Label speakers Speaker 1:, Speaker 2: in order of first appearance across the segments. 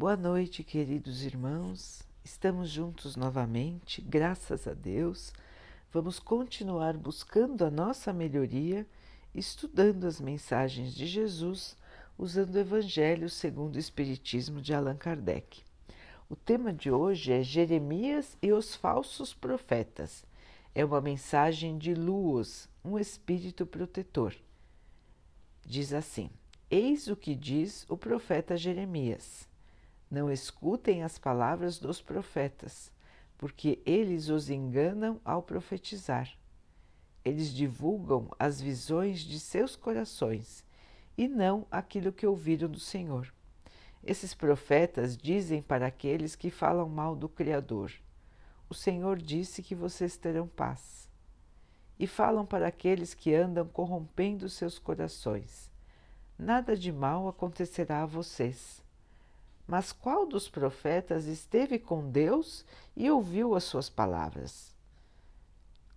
Speaker 1: Boa noite, queridos irmãos. Estamos juntos novamente, graças a Deus. Vamos continuar buscando a nossa melhoria, estudando as mensagens de Jesus, usando o Evangelho segundo o Espiritismo de Allan Kardec. O tema de hoje é Jeremias e os falsos profetas. É uma mensagem de Luos, um espírito protetor. Diz assim: Eis o que diz o profeta Jeremias. Não escutem as palavras dos profetas, porque eles os enganam ao profetizar. Eles divulgam as visões de seus corações e não aquilo que ouviram do Senhor. Esses profetas dizem para aqueles que falam mal do Criador: O Senhor disse que vocês terão paz. E falam para aqueles que andam corrompendo seus corações: Nada de mal acontecerá a vocês. Mas qual dos profetas esteve com Deus e ouviu as suas palavras?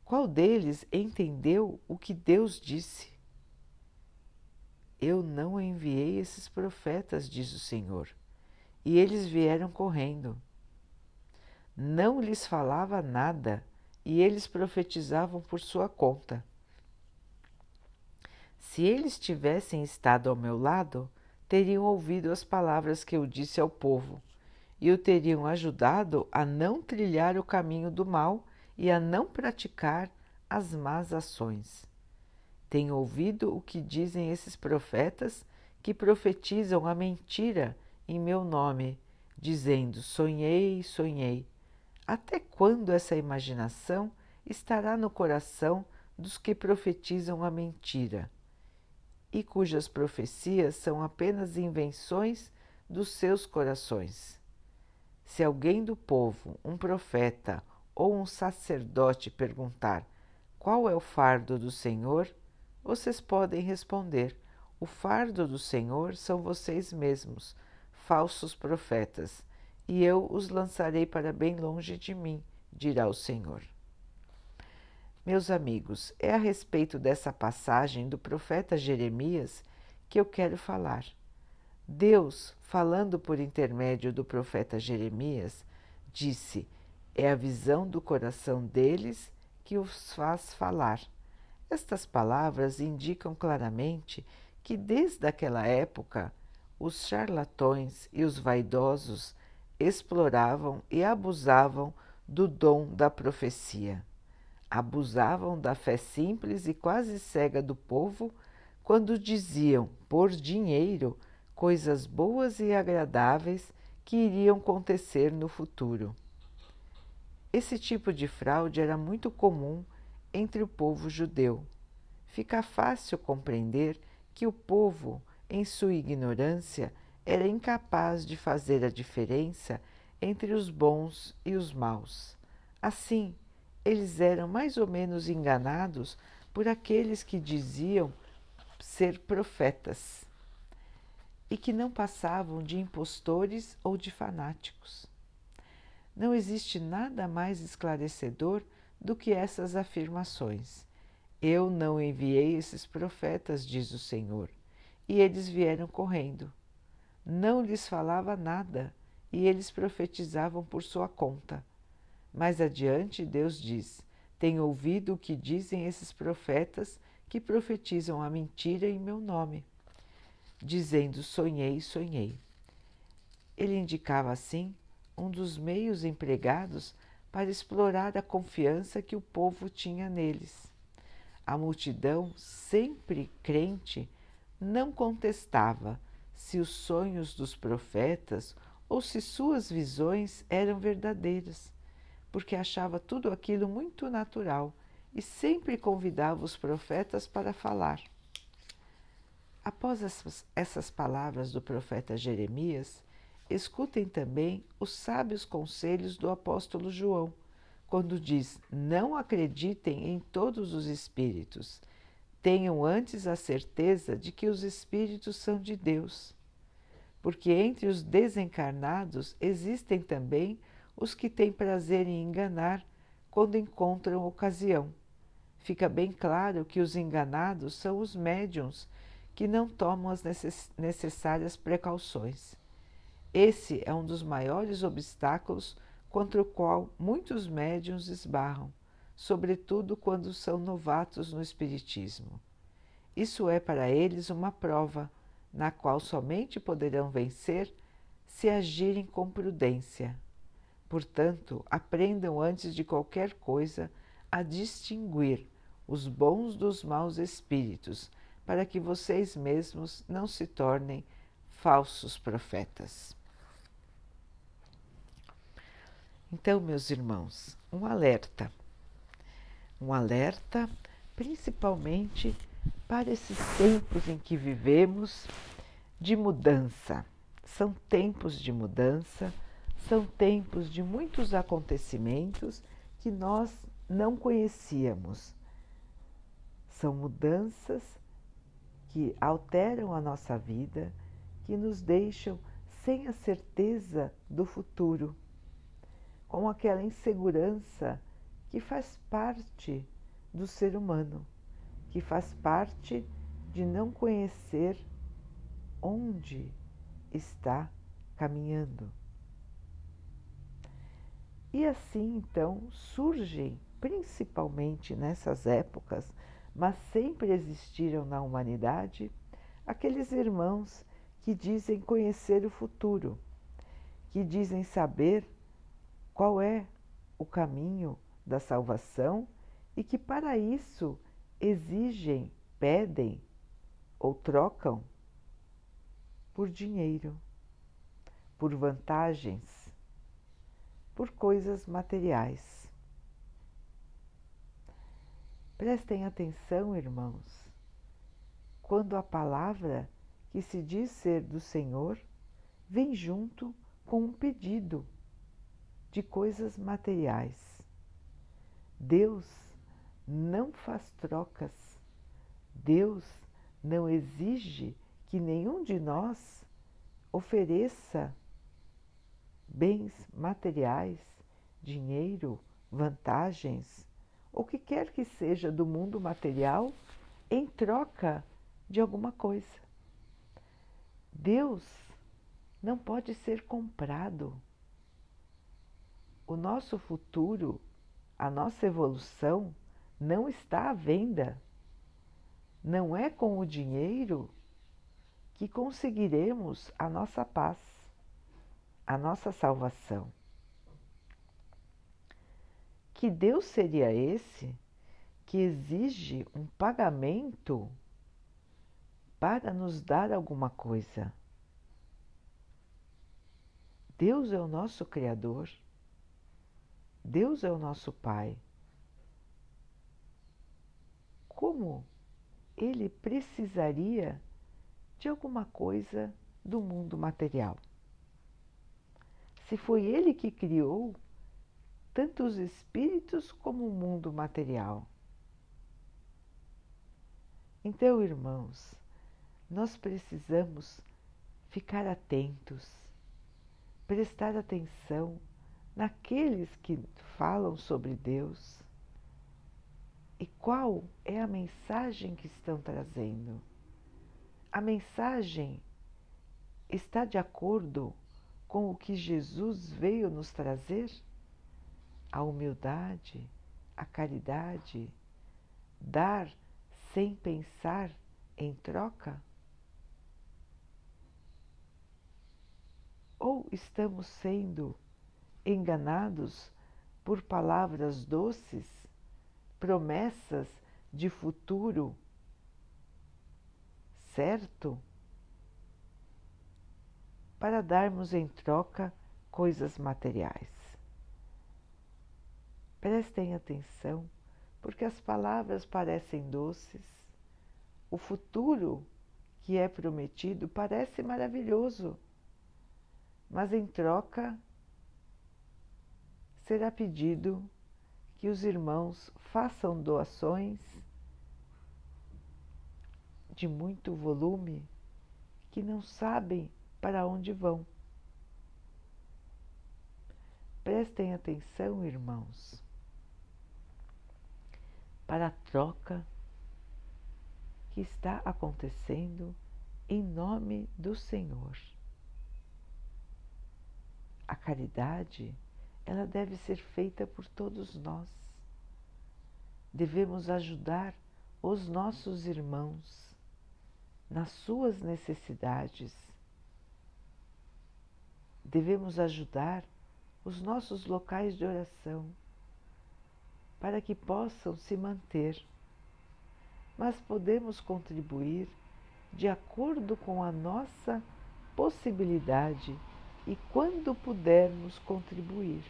Speaker 1: Qual deles entendeu o que Deus disse? Eu não enviei esses profetas, diz o Senhor, e eles vieram correndo. Não lhes falava nada e eles profetizavam por sua conta. Se eles tivessem estado ao meu lado, teriam ouvido as palavras que eu disse ao povo e o teriam ajudado a não trilhar o caminho do mal e a não praticar as más ações. Tenho ouvido o que dizem esses profetas que profetizam a mentira em meu nome, dizendo: Sonhei, sonhei. Até quando essa imaginação estará no coração dos que profetizam a mentira? E cujas profecias são apenas invenções dos seus corações. Se alguém do povo, um profeta ou um sacerdote perguntar qual é o fardo do Senhor, vocês podem responder: o fardo do Senhor são vocês mesmos, falsos profetas, e eu os lançarei para bem longe de mim, dirá o Senhor. Meus amigos, é a respeito dessa passagem do profeta Jeremias que eu quero falar. Deus, falando por intermédio do profeta Jeremias, disse: É a visão do coração deles que os faz falar. Estas palavras indicam claramente que, desde aquela época, os charlatões e os vaidosos exploravam e abusavam do dom da profecia abusavam da fé simples e quase cega do povo quando diziam, por dinheiro, coisas boas e agradáveis que iriam acontecer no futuro. Esse tipo de fraude era muito comum entre o povo judeu. Fica fácil compreender que o povo, em sua ignorância, era incapaz de fazer a diferença entre os bons e os maus. Assim, eles eram mais ou menos enganados por aqueles que diziam ser profetas e que não passavam de impostores ou de fanáticos. Não existe nada mais esclarecedor do que essas afirmações. Eu não enviei esses profetas, diz o Senhor, e eles vieram correndo. Não lhes falava nada, e eles profetizavam por sua conta. Mais adiante, Deus diz: Tenho ouvido o que dizem esses profetas que profetizam a mentira em meu nome, dizendo: Sonhei, sonhei. Ele indicava assim um dos meios empregados para explorar a confiança que o povo tinha neles. A multidão, sempre crente, não contestava se os sonhos dos profetas ou se suas visões eram verdadeiras porque achava tudo aquilo muito natural e sempre convidava os profetas para falar. Após essas, palavras do profeta Jeremias, escutem também os sábios conselhos do apóstolo João, quando diz: Não acreditem em todos os espíritos, tenham antes a certeza de que os espíritos são de Deus. Porque entre os desencarnados existem também os que têm prazer em enganar quando encontram ocasião. Fica bem claro que os enganados são os médiums que não tomam as necessárias precauções. Esse é um dos maiores obstáculos contra o qual muitos médiums esbarram, sobretudo quando são novatos no Espiritismo. Isso é para eles uma prova, na qual somente poderão vencer se agirem com prudência. Portanto, aprendam antes de qualquer coisa a distinguir os bons dos maus espíritos, para que vocês mesmos não se tornem falsos profetas. Então, meus irmãos, um alerta. Um alerta principalmente para esses tempos em que vivemos de mudança. São tempos de mudança, são tempos de muitos acontecimentos que nós não conhecíamos. São mudanças que alteram a nossa vida, que nos deixam sem a certeza do futuro com aquela insegurança que faz parte do ser humano, que faz parte de não conhecer onde está caminhando. E assim então surgem, principalmente nessas épocas, mas sempre existiram na humanidade, aqueles irmãos que dizem conhecer o futuro, que dizem saber qual é o caminho da salvação e que para isso exigem, pedem ou trocam por dinheiro, por vantagens, por coisas materiais. Prestem atenção, irmãos, quando a palavra que se diz ser do Senhor vem junto com um pedido de coisas materiais. Deus não faz trocas. Deus não exige que nenhum de nós ofereça bens materiais, dinheiro, vantagens, o que quer que seja do mundo material em troca de alguma coisa. Deus não pode ser comprado o nosso futuro, a nossa evolução não está à venda. Não é com o dinheiro que conseguiremos a nossa paz, a nossa salvação. Que Deus seria esse que exige um pagamento para nos dar alguma coisa? Deus é o nosso Criador. Deus é o nosso Pai. Como ele precisaria de alguma coisa do mundo material? Se foi ele que criou tanto os espíritos como o mundo material. Então, irmãos, nós precisamos ficar atentos, prestar atenção naqueles que falam sobre Deus e qual é a mensagem que estão trazendo. A mensagem está de acordo com o que Jesus veio nos trazer? A humildade, a caridade, dar sem pensar em troca? Ou estamos sendo enganados por palavras doces, promessas de futuro certo, para darmos em troca coisas materiais. Prestem atenção, porque as palavras parecem doces, o futuro que é prometido parece maravilhoso, mas em troca será pedido que os irmãos façam doações de muito volume que não sabem para onde vão. Prestem atenção, irmãos, para a troca que está acontecendo em nome do Senhor. caridade, ela deve ser feita por todos nós. Devemos ajudar os nossos irmãos nas suas necessidades. Devemos ajudar os nossos locais de oração para que possam se manter. Mas podemos contribuir de acordo com a nossa possibilidade e quando pudermos contribuir.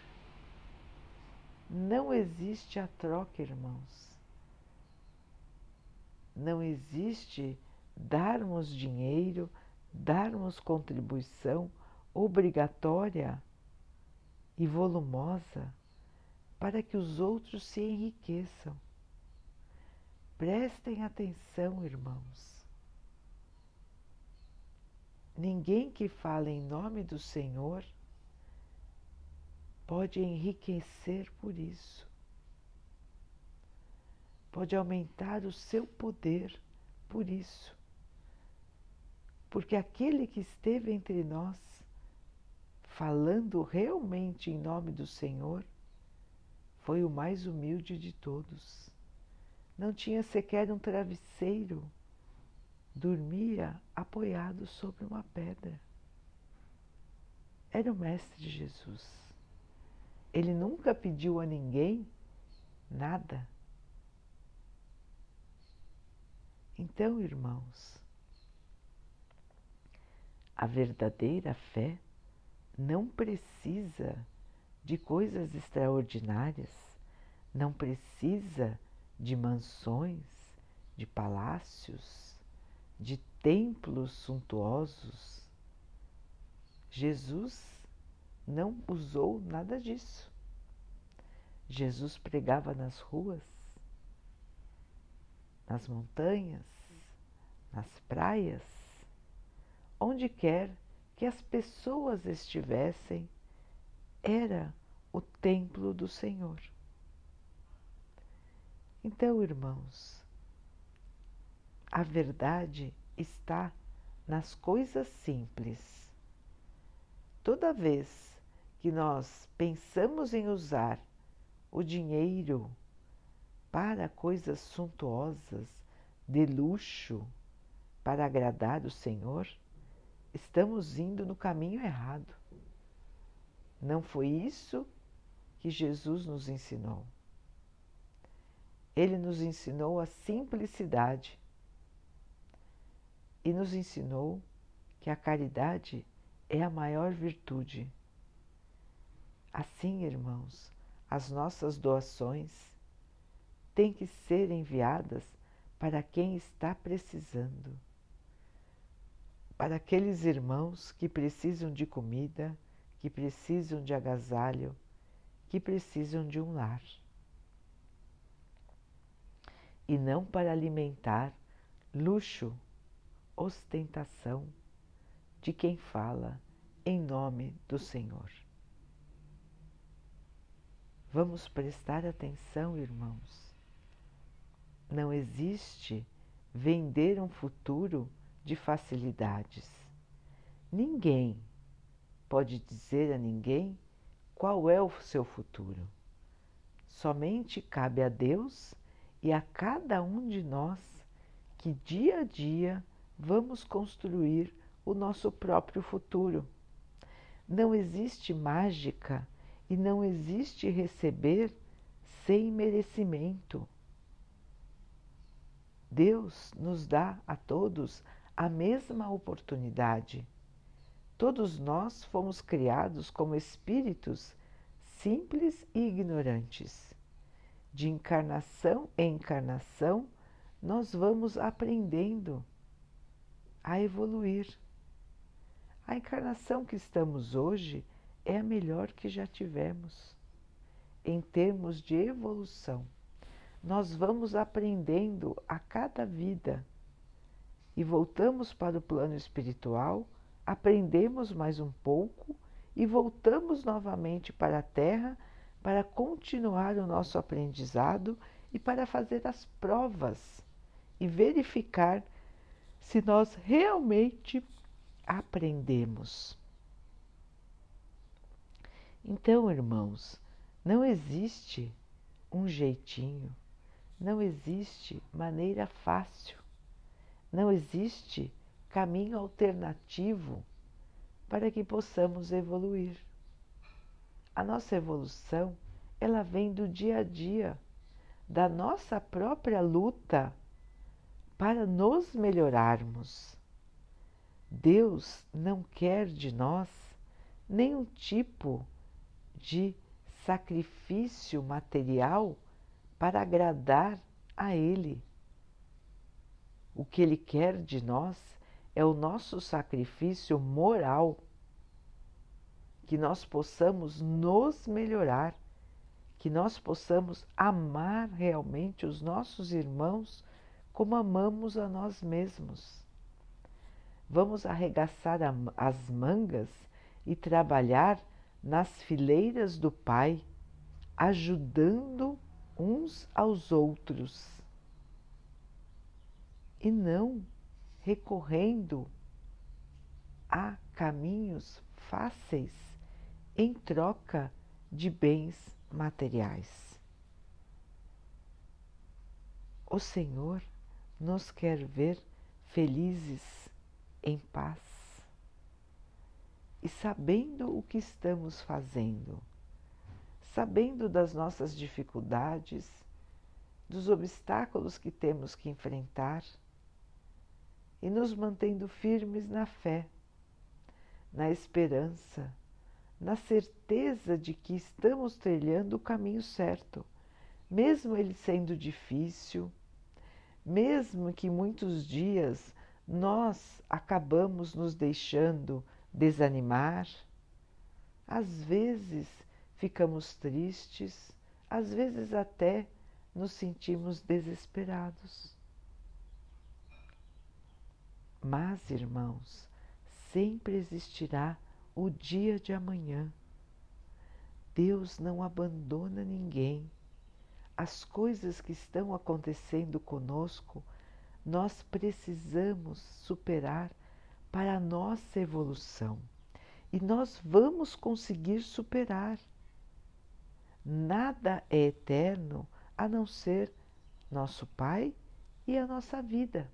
Speaker 1: Não existe a troca, irmãos. Não existe darmos dinheiro, darmos contribuição obrigatória e volumosa para que os outros se enriqueçam. Prestem atenção, irmãos. Ninguém que fala em nome do Senhor pode enriquecer por isso, pode aumentar o seu poder por isso, porque aquele que esteve entre nós, falando realmente em nome do Senhor, foi o mais humilde de todos. Não tinha sequer um travesseiro dormia apoiado sobre uma pedra. Era o Mestre Jesus. Ele nunca pediu a ninguém nada. Então, irmãos, a verdadeira fé não precisa de coisas extraordinárias, não precisa de mansões, de palácios, de templos suntuosos, Jesus não usou nada disso. Jesus pregava nas ruas, nas montanhas, nas praias, onde quer que as pessoas estivessem, era o templo do Senhor. Então, irmãos, a verdade está nas coisas simples. Toda vez que nós pensamos em usar o dinheiro para coisas suntuosas, de luxo, para agradar o Senhor, estamos indo no caminho errado. Não foi isso que Jesus nos ensinou. Ele nos ensinou a simplicidade e nos ensinou que a caridade é a maior virtude. Assim, irmãos, as nossas doações têm que ser enviadas para quem está precisando. Para aqueles irmãos que precisam de comida, que precisam de agasalho, que precisam de um lar. E não para alimentar luxo ostentação de quem fala em nome do Senhor. Vamos prestar atenção, irmãos. Não existe vender um futuro de facilidades. Ninguém pode dizer a ninguém qual é o seu futuro. Somente cabe a Deus e a cada um de nós que dia a dia vamos construir o nosso próprio futuro. Não existe mágica e não existe receber sem merecimento. Deus nos dá a todos a mesma oportunidade. Todos nós fomos criados como espíritos simples e ignorantes. De encarnação em encarnação, nós vamos aprendendo a evoluir. A encarnação que estamos hoje é a melhor que já tivemos em termos de evolução. Nós vamos aprendendo a cada vida e voltamos para o plano espiritual, aprendemos mais um pouco e voltamos novamente para a Terra para continuar o nosso aprendizado e para fazer as provas e verificar se nós realmente aprendemos. Então, irmãos, não existe um jeitinho, não existe maneira fácil, não existe caminho alternativo para que possamos evoluir. A nossa evolução, ela vem do dia a dia, da nossa própria luta para nos melhorarmos. Deus não quer de nós nenhum tipo de sacrifício material para agradar a Ele. O que Ele quer de nós é o nosso sacrifício moral, que nós possamos nos melhorar, que nós possamos amar realmente os nossos irmãos como amamos a nós mesmos. Vamos arregaçar as mangas e trabalhar nas fileiras do Pai, ajudando uns aos outros e não recorrendo a caminhos fáceis em troca de bens materiais. O Senhor nos quer ver felizes, em paz e sabendo o que estamos fazendo, sabendo das nossas dificuldades, dos obstáculos que temos que enfrentar e nos mantendo firmes na fé, na esperança, na certeza de que estamos trilhando o caminho certo, mesmo ele sendo difícil, mesmo que muitos dias nós acabamos nos deixando desanimar, às vezes ficamos tristes, às vezes até nos sentimos desesperados. Mas, irmãos, sempre existirá o dia de amanhã. Deus não abandona ninguém. As coisas que estão acontecendo conosco, nós precisamos superar para a nossa evolução. E nós vamos conseguir superar. Nada é eterno a não ser nosso Pai e a nossa vida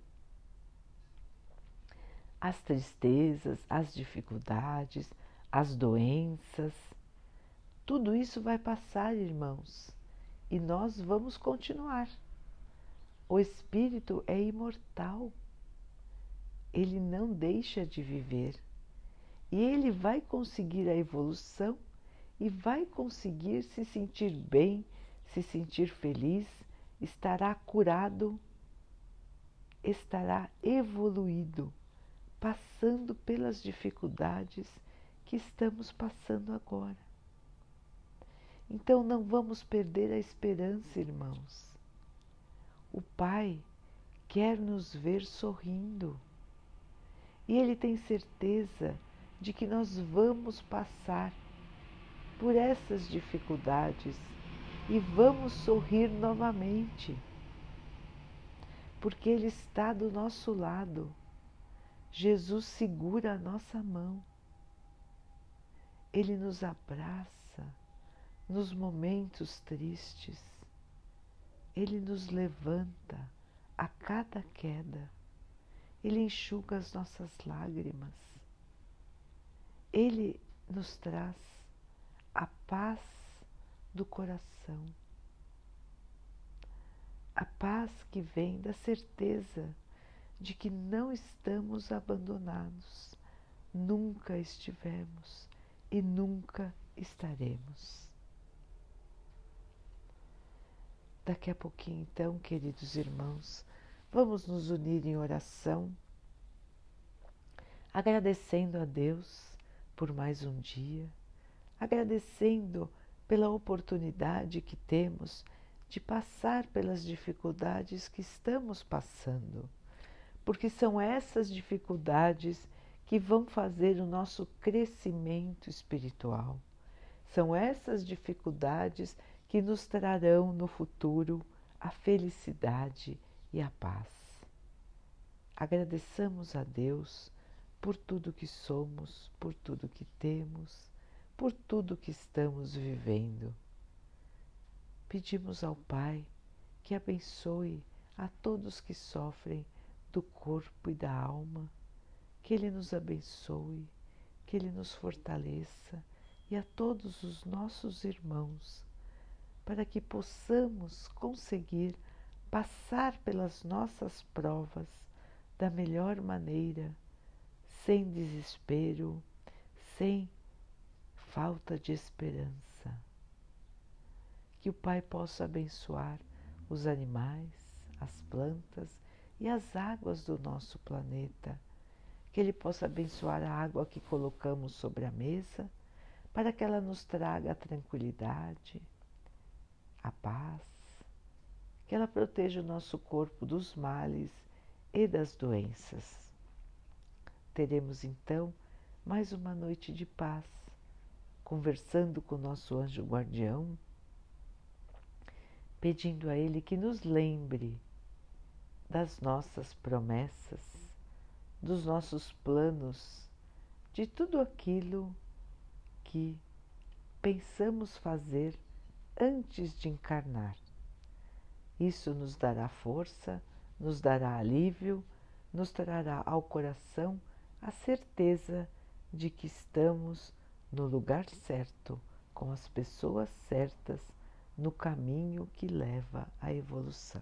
Speaker 1: as tristezas, as dificuldades, as doenças. Tudo isso vai passar, irmãos, e nós vamos continuar. O espírito é imortal. Ele não deixa de viver. E ele vai conseguir a evolução e vai conseguir se sentir bem, se sentir feliz, estará curado, estará evoluído passando pelas dificuldades que estamos passando agora. Então não vamos perder a esperança, irmãos. O Pai quer nos ver sorrindo e Ele tem certeza de que nós vamos passar por essas dificuldades e vamos sorrir novamente, porque Ele está do nosso lado Jesus segura a nossa mão, Ele nos abraça nos momentos tristes, Ele nos levanta a cada queda, Ele enxuga as nossas lágrimas, Ele nos traz a paz do coração, a paz que vem da certeza de que não estamos abandonados, nunca estivemos e nunca estaremos. Daqui a pouquinho, então, queridos irmãos, vamos nos unir em oração, agradecendo a Deus por mais um dia, agradecendo pela oportunidade que temos de passar pelas dificuldades que estamos passando porque são essas dificuldades que vão fazer o nosso crescimento espiritual. São essas dificuldades que nos trarão no futuro a felicidade e a paz. Agradeçamos a Deus por tudo que somos, por tudo que temos, por tudo que estamos vivendo. Pedimos ao Pai que abençoe a todos que sofrem do corpo e da alma, que Ele nos abençoe, que Ele nos fortaleça e a todos os nossos irmãos, para que possamos conseguir passar pelas nossas provas da melhor maneira, sem desespero, sem falta de esperança. Que o Pai possa abençoar os animais, as plantas e as águas do nosso planeta. Que Ele possa abençoar a água que colocamos sobre a mesa, para que ela nos traga a tranquilidade, a paz, que ela proteja o nosso corpo dos males e das doenças. Teremos então mais uma noite de paz, conversando com o nosso anjo guardião, pedindo a ele que nos lembre das nossas promessas, dos nossos planos, de tudo aquilo que pensamos fazer antes de encarnar. Isso nos dará força, nos dará alívio, nos trará ao coração a certeza de que estamos no lugar certo, com as pessoas certas, no caminho que leva à evolução.